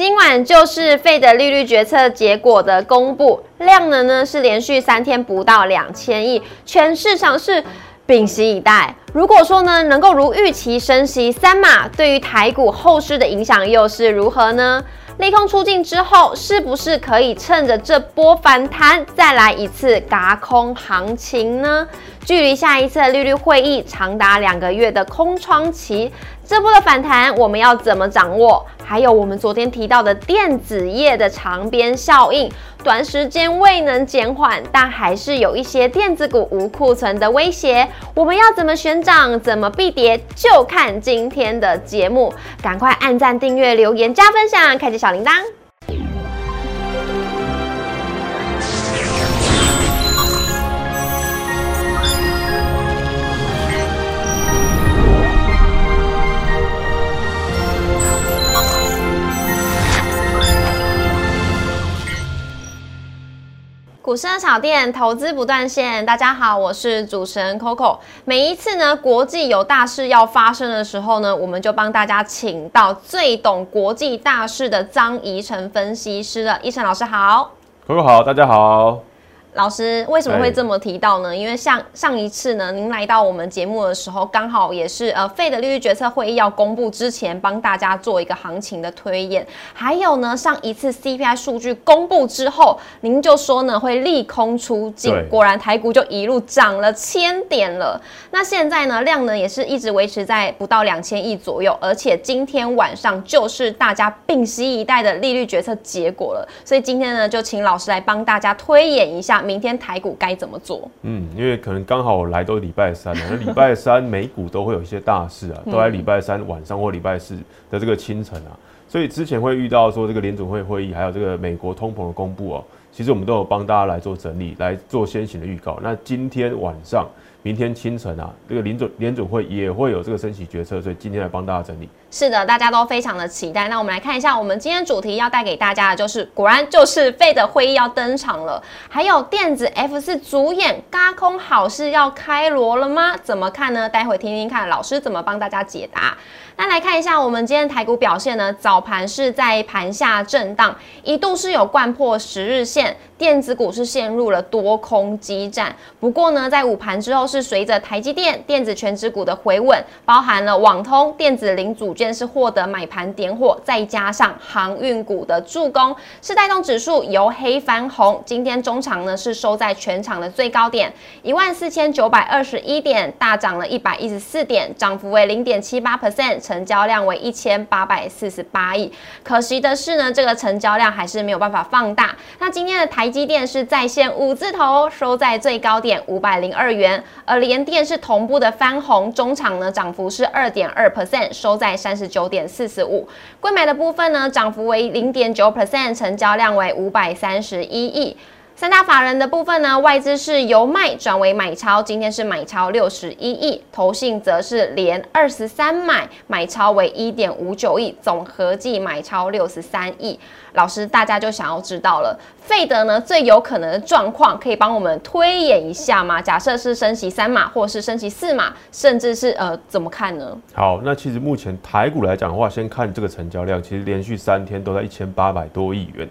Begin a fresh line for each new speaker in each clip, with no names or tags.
今晚就是费的利率决策结果的公布，量能呢是连续三天不到两千亿，全市场是屏息以待。如果说呢能够如预期升息三码，对于台股后市的影响又是如何呢？利空出尽之后，是不是可以趁着这波反弹再来一次嘎空行情呢？距离下一次利率会议长达两个月的空窗期，这波的反弹我们要怎么掌握？还有我们昨天提到的电子业的长边效应，短时间未能减缓，但还是有一些电子股无库存的威胁。我们要怎么选涨，怎么避跌，就看今天的节目。赶快按赞、订阅、留言、加分享，开启小铃铛。股市小店投资不断线，大家好，我是主持人 Coco。每一次呢，国际有大事要发生的时候呢，我们就帮大家请到最懂国际大事的张怡晨分析师了。怡晨老师好
，Coco 好，大家好。
老师为什么会这么提到呢？因为像上一次呢，您来到我们节目的时候，刚好也是呃费的利率决策会议要公布之前，帮大家做一个行情的推演。还有呢，上一次 CPI 数据公布之后，您就说呢会利空出尽，果然台股就一路涨了千点了。那现在呢量呢也是一直维持在不到两千亿左右，而且今天晚上就是大家屏息以待的利率决策结果了。所以今天呢就请老师来帮大家推演一下。明天台股该怎么做？
嗯，因为可能刚好我来都礼拜三了，那礼拜三 美股都会有一些大事啊，都在礼拜三晚上或礼拜四的这个清晨啊，所以之前会遇到说这个联总会会议，还有这个美国通膨的公布哦，其实我们都有帮大家来做整理，来做先行的预告。那今天晚上。明天清晨啊，这个联准联准会也会有这个升息决策，所以今天来帮大家整理。
是的，大家都非常的期待。那我们来看一下，我们今天主题要带给大家的就是，果然就是费的会议要登场了，还有电子 F 四主演嘎空好事要开锣了吗？怎么看呢？待会听听看老师怎么帮大家解答。那来看一下我们今天台股表现呢？早盘是在盘下震荡，一度是有贯破十日线，电子股是陷入了多空激战。不过呢，在午盘之后是随着台积电电子全指股的回稳，包含了网通电子零组件是获得买盘点火，再加上航运股的助攻，是带动指数由黑翻红。今天中场呢是收在全场的最高点一万四千九百二十一点，大涨了一百一十四点，涨幅为零点七八 percent。成交量为一千八百四十八亿，可惜的是呢，这个成交量还是没有办法放大。那今天的台积电是在线五字头，收在最高点五百零二元，而联电是同步的翻红，中场呢涨幅是二点二 percent，收在三三十九点四十五。贵买的部分呢，涨幅为零点九 percent，成交量为五百三十一亿。三大法人的部分呢，外资是由卖转为买超，今天是买超六十一亿，投信则是连二十三买，买超为一点五九亿，总合计买超六十三亿。老师，大家就想要知道了，费德呢最有可能的状况，可以帮我们推演一下吗？假设是升息三码，或是升息四码，甚至是呃怎么看呢？
好，那其实目前台股来讲的话，先看这个成交量，其实连续三天都在一千八百多亿元。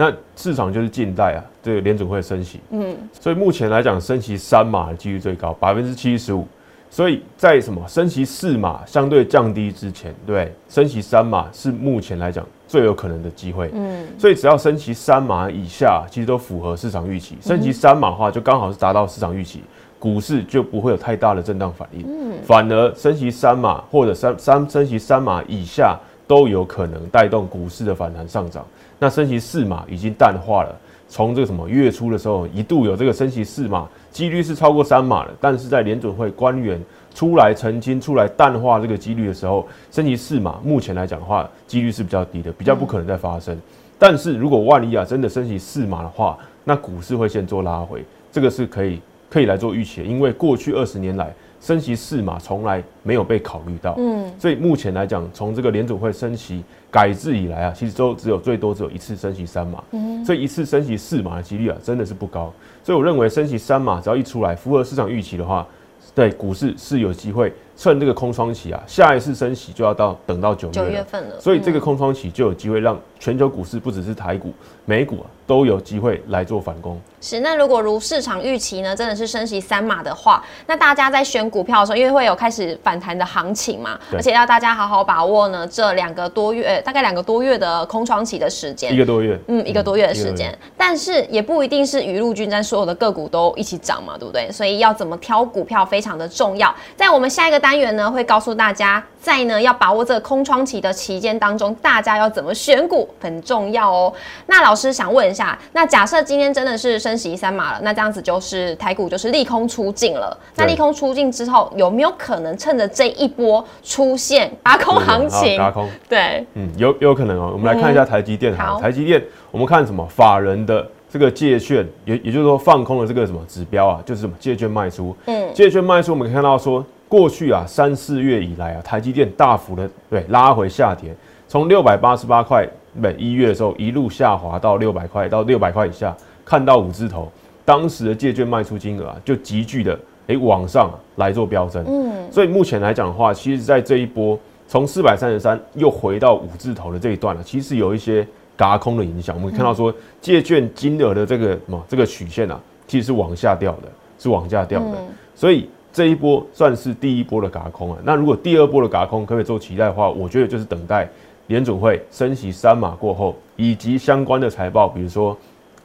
那市场就是近代啊，这个联准会升息，嗯，所以目前来讲升息三码的几率最高，百分之七十五。所以在什么升息四码相对降低之前，对，升息三码是目前来讲最有可能的机会，嗯，所以只要升息三码以下，其实都符合市场预期。升息三码的话，就刚好是达到市场预期，股市就不会有太大的震荡反应，嗯，反而升息三码或者三三升息三码以下都有可能带动股市的反弹上涨。那升息四码已经淡化了，从这个什么月初的时候一度有这个升息四码，几率是超过三码的，但是在联准会官员出来澄清、出来淡化这个几率的时候，升息四码目前来讲的话，几率是比较低的，比较不可能再发生。但是如果万一啊真的升息四码的话，那股市会先做拉回，这个是可以可以来做预期的，因为过去二十年来。升息四码从来没有被考虑到，嗯，所以目前来讲，从这个联储会升息改制以来啊，其实都只有最多只有一次升息三码，嗯，所以一次升息四码的几率啊，真的是不高。所以我认为升息三码只要一出来，符合市场预期的话，对股市是有机会趁这个空窗期啊，下一次升息就要到等到九月
九月份了，
所以这个空窗期就有机会让全球股市不只是台股、美股啊，都有机会来做反攻。
是，那如果如市场预期呢，真的是升息三码的话，那大家在选股票的时候，因为会有开始反弹的行情嘛，而且要大家好好把握呢这两个多月，呃大概两个多月的空窗期的时间
一。个多月，
嗯，一个多月的时间，但是也不一定是雨露均沾，所有的个股都一起涨嘛，对不对？所以要怎么挑股票非常的重要。在我们下一个单元呢，会告诉大家，在呢要把握这个空窗期的期间当中，大家要怎么选股很重要哦。那老师想问一下，那假设今天真的是升息三码了，那这样子就是台股就是利空出尽了。那利空出尽之后，有没有可能趁着这一波出现拔空行情？
好轧空，
对，
嗯，有有可能哦。我们来看一下台积电好台积电，我们看什么法人的这个借券，也也就是说放空了这个什么指标啊，就是什么借券卖出。
嗯，
借券卖出，我们可以看到说，过去啊三四月以来啊，台积电大幅的对拉回下跌，从六百八十八块，每一月的时候一路下滑到六百块，到六百块以下，看到五字头，当时的借券卖出金额啊，就急剧的诶往上、啊、来做飙升。
嗯，
所以目前来讲的话，其实在这一波从四百三十三又回到五字头的这一段了，其实有一些嘎空的影响。我们看到说借券金额的这个什么这个曲线啊，其实是往下掉的，是往下掉的。
嗯
所以这一波算是第一波的嘎空啊。那如果第二波的嘎空可不可以做期待的话，我觉得就是等待联准会升息三码过后，以及相关的财报，比如说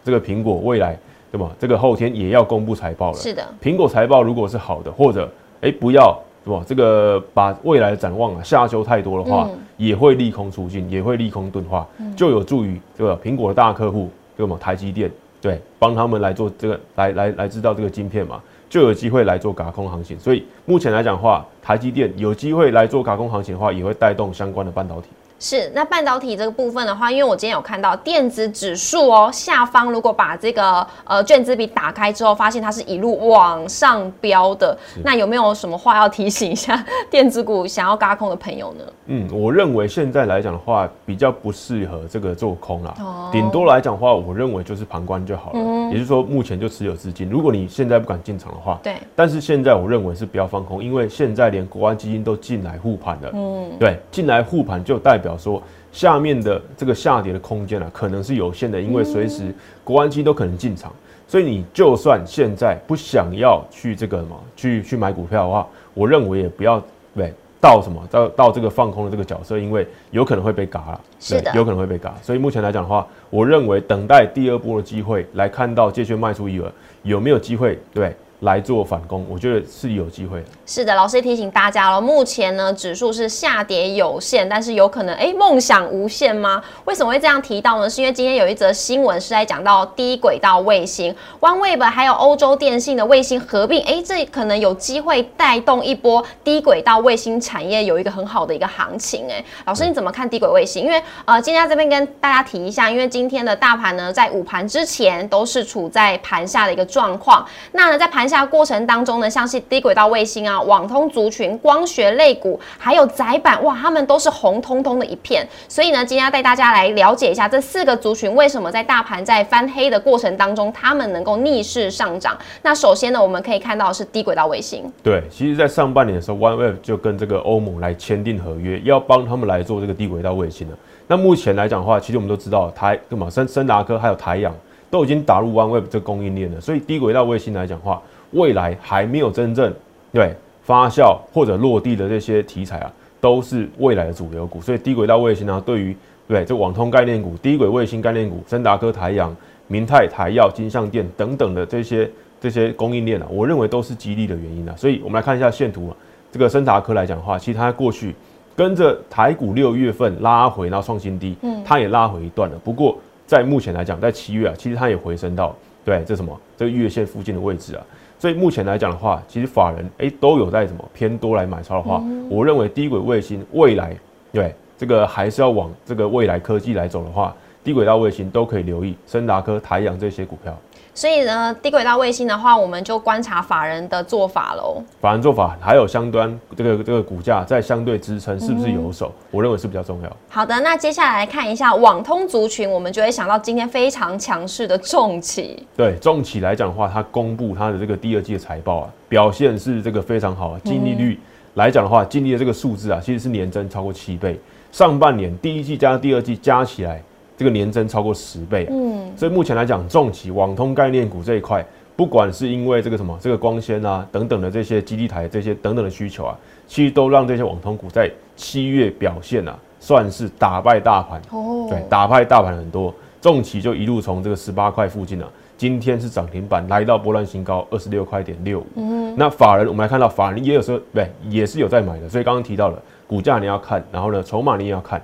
这个苹果未来对吗？这个后天也要公布财报了。
是的，
苹果财报如果是好的，或者哎、不要是吧？这个把未来的展望啊下修太多的话，
嗯
也会利空出尽，也会利空钝化，就有助于这个苹果的大客户，对吗？台积电对，帮他们来做这个来来来制造这个晶片嘛，就有机会来做卡空行情。所以目前来讲的话，台积电有机会来做卡空行情的话，也会带动相关的半导体。
是，那半导体这个部分的话，因为我今天有看到电子指数哦，下方如果把这个呃卷子笔打开之后，发现它是一路往上飙的。那有没有什么话要提醒一下 电子股想要嘎空的朋友呢？
嗯，我认为现在来讲的话，比较不适合这个做空啦
哦。
顶、多来讲的话，我认为就是旁观就好了。
嗯
也就是说，目前就持有资金。如果你现在不敢进场的话，
对，
但是现在我认为是不要放空，因为现在连国安基金都进来护盘了。
嗯，
对，进来护盘就代表说下面的这个下跌的空间啊，可能是有限的，因为随时国安基金都可能进场。所以你就算现在不想要去这个什么去去买股票的话，我认为也不要对到什么到到这个放空的这个角色，因为有可能会被嘎了，
是
有可能会被嘎。所以目前来讲的话，我认为等待第二波的机会来看到借券卖出余额有没有机会对来做反攻，我觉得是有机会的。
是的，老师也提醒大家了，目前呢指数是下跌有限，但是有可能哎梦想无限吗？为什么会这样提到呢？是因为今天有一则新闻是在讲到低轨道卫星，OneWeb 还有欧洲电信的卫星合并，哎，这可能有机会带动一波低轨道卫星产业有一个很好的一个行情。哎，老师你怎么看低轨卫星？因为呃，今天这边跟大家提一下，因为今天的大盘呢在午盘之前都是处在盘下的一个状况，那呢在盘下过程当中呢，像是低轨道卫星啊、网通族群、光学类股，还有窄板，哇，他们都是红彤彤的一片。所以呢，今天要带大家来了解一下这四个族群为什么在大盘在翻黑的过程当中，他们能够逆势上涨。那首先呢，我们可以看到是低轨道卫星，
对，其实，在上半年的时候，OneWeb 就跟这个欧盟来签订合约，要帮他们来做这个低轨道卫星了。那目前来讲的话，其实我们都知道，台干嘛森森达科还有台阳都已经打入 OneWeb 这供应链了，所以低轨道卫星来讲的话，未来还没有真正对发酵或者落地的这些题材啊，都是未来的主流股。所以低轨道卫星呢，对于对这网通概念股、低轨卫星概念股、森达科、台阳、明泰、台药、金相电等等的这些这些供应链啊，我认为都是激励的原因啊。所以我们来看一下线图啊，这个森达科来讲的话，其实它过去跟着台股六月份拉回，然后创新低，嗯，它也拉回一段了。不过在目前来讲，在七月啊，其实它也回升到对这什么这个月线附近的位置啊。所以目前来讲的话，其实法人诶都有在什么偏多来买超的话，我认为低轨卫星未来对这个还是要往这个未来科技来走的话，低轨道卫星都可以留意森达科、台阳这些股票。
所以呢，低轨道卫星的话，我们就观察法人的做法喽。
法人做法还有相端这个这个股价在相对支撑是不是有手，我认为是比较重要。
好的，那接下来来看一下网通族群，我们就会想到今天非常强势的重企。
对重企来讲的话，它公布它的这个第二季的财报啊，表现是这个非常好啊，净利率来讲的话，净利的这个数字啊，其实是年增超过七倍。上半年第一季加第二季加起来，这个年增超过十倍啊。嗯，所以目前来讲，重企、网通概念股这一块，不管是因为这个什么这个光纤啊等等的这些基地台这些等等的需求啊，其实都让这些网通股在七月表现啊，算是打败大盘。哦，对，打败大盘很多，重企就一路从这个十八块附近啊。今天是涨停板，来到波段新高二十六块点六五。嗯，那法人我们来看到法人也有时候对，也是有在买的。所以刚刚提到了股价你要看，然后呢筹码你也要看。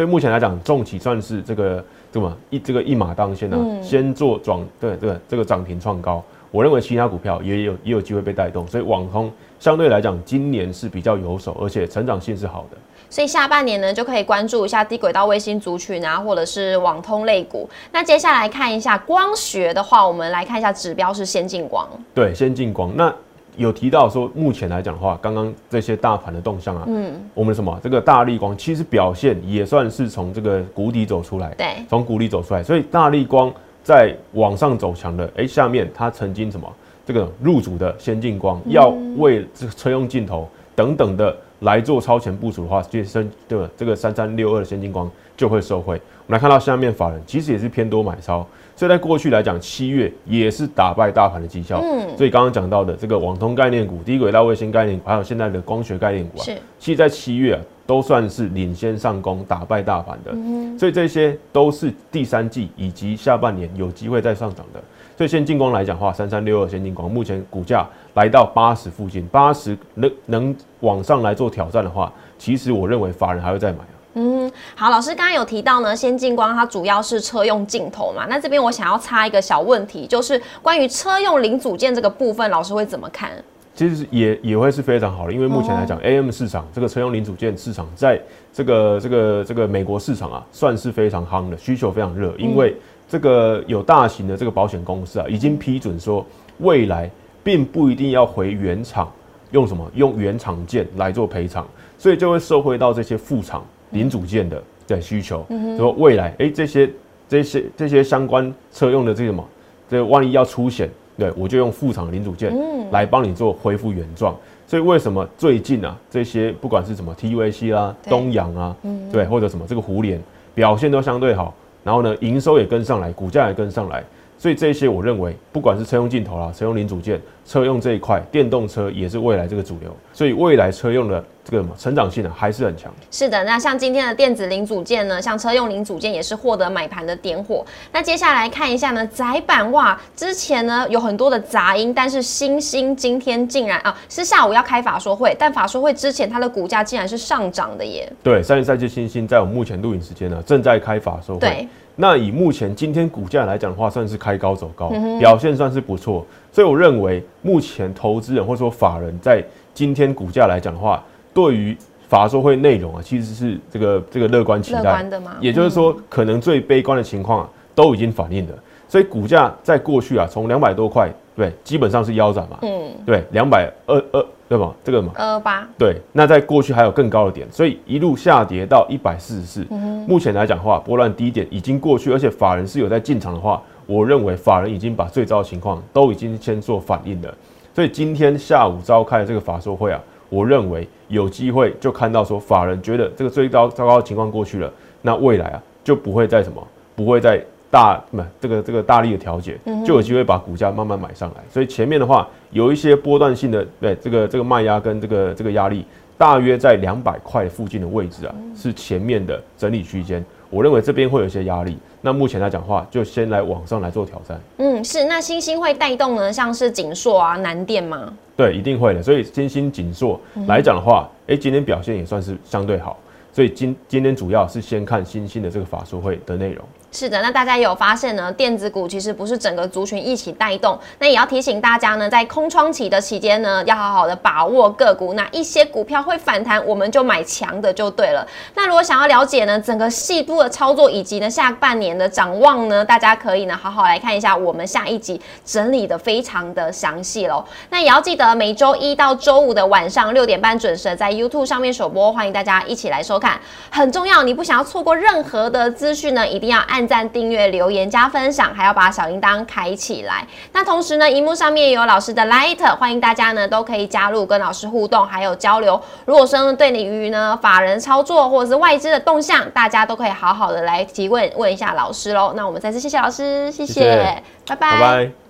所以目前来讲，重企算是这个这么一这个一马当先啊，先做涨对对这个涨停创高。我认为其他股票也有也有机会被带动，所以网通相对来讲今年是比较有手，而且成长性是好的。
所以下半年呢，就可以关注一下低轨道卫星族群啊，或者是网通类股。那接下来看一下光学的话，我们来看一下指标是先进光。
对，先进光。那有提到说，目前来讲的话，刚刚这些大盘的动向啊，嗯，我们什么这个大力光其实表现也算是从这个谷底走出来，
对，
从谷底走出来。所以大力光在往上走强的，哎，下面它曾经什么这个入主的先进光，要为这个车用镜头等等的。来做超前部署的话，其实对吧？这个三三六二的先进光就会受惠。我们来看到下面法人其实也是偏多买超，所以在过去来讲，七月也是打败大盘的绩效。嗯，所以刚刚讲到的这个网通概念股、低轨道卫星概念股，还有现在的光学概念股啊，其实在七月啊都算是领先上攻，打败大盘的。嗯，所以这些都是第三季以及下半年有机会再上涨的。所以先进光来讲的话，三三六二先进光目前股价来到八十附近，八十能能往上来做挑战的话，其实我认为法人还会再买啊。
嗯，好，老师刚刚有提到呢，先进光它主要是车用镜头嘛，那这边我想要插一个小问题，就是关于车用零组件这个部分，老师会怎么看？
其实也也会是非常好的，因为目前来讲，AM 市场这个车用零组件市场，在这个这个这个美国市场啊，算是非常夯的，需求非常热，因为。这个有大型的这个保险公司啊，已经批准说，未来并不一定要回原厂，用什么用原厂件来做赔偿，所以就会受惠到这些副厂零组件的的需求。说未来，哎，这些这些这些相关车用的这什么，这万一要出险，对我就用副厂零组件来帮你做恢复原状。所以为什么最近啊，这些不管是什么 TVC 啦、东阳啊，对，或者什么这个胡联表现都相对好。然后呢，营收也跟上来，股价也跟上来，所以这些我认为，不管是车用镜头啦、车用零组件、车用这一块，电动车也是未来这个主流，所以未来车用的。这个成长性呢还是很强。
是的，那像今天的电子零组件呢，像车用零组件也是获得买盘的点火。那接下来看一下呢，窄板哇，之前呢有很多的杂音，但是星星今天竟然啊是下午要开法说会，但法说会之前它的股价竟然是上涨的耶。
对，三十赛季星星在我们目前录影时间呢正在开法说会。
对。
那以目前今天股价来讲的话，算是开高走高，表现算是不错。所以我认为目前投资人或者说法人在今天股价来讲的话，对于法说会内容啊，其实是这个这个乐观期待？也就是说，可能最悲观的情况啊，都已经反映了。所以股价在过去啊，从两百多块，对，基本上是腰斩嘛。嗯，对，两百二二，对吧？这个嘛，
二八。
对，那在过去还有更高的点，所以一路下跌到一百四十四。目前来讲的话，波浪低点已经过去，而且法人是有在进场的话，我认为法人已经把最糟的情况都已经先做反应了。所以今天下午召开的这个法说会啊。我认为有机会就看到说，法人觉得这个最糟糟糕的情况过去了，那未来啊就不会再什么，不会再大不这个这个大力的调节，就有机会把股价慢慢买上来。所以前面的话有一些波段性的对这个这个卖压跟这个这个压力，大约在两百块附近的位置啊，是前面的整理区间。我认为这边会有一些压力，那目前来讲话，就先来往上来做挑战。
嗯，是。那星星会带动呢，像是锦硕啊、南电吗？
对，一定会的。所以星星、锦硕来讲的话，哎，今天表现也算是相对好。所以今今天主要是先看星星的这个法术会的内容。
是的，那大家有发现呢？电子股其实不是整个族群一起带动，那也要提醒大家呢，在空窗期的期间呢，要好好的把握个股，那一些股票会反弹，我们就买强的就对了。那如果想要了解呢，整个细部的操作以及呢下半年的展望呢，大家可以呢好好来看一下我们下一集整理的非常的详细喽。那也要记得每周一到周五的晚上六点半准时在 YouTube 上面首播，欢迎大家一起来收。看。很重要，你不想要错过任何的资讯呢，一定要按赞、订阅、留言、加分享，还要把小铃铛开起来。那同时呢，荧幕上面有老师的 Light，欢迎大家呢都可以加入跟老师互动，还有交流。如果说对你于呢法人操作或者是外资的动向，大家都可以好好的来提问问一下老师喽。那我们再次谢谢老师，谢谢，拜拜。
拜拜。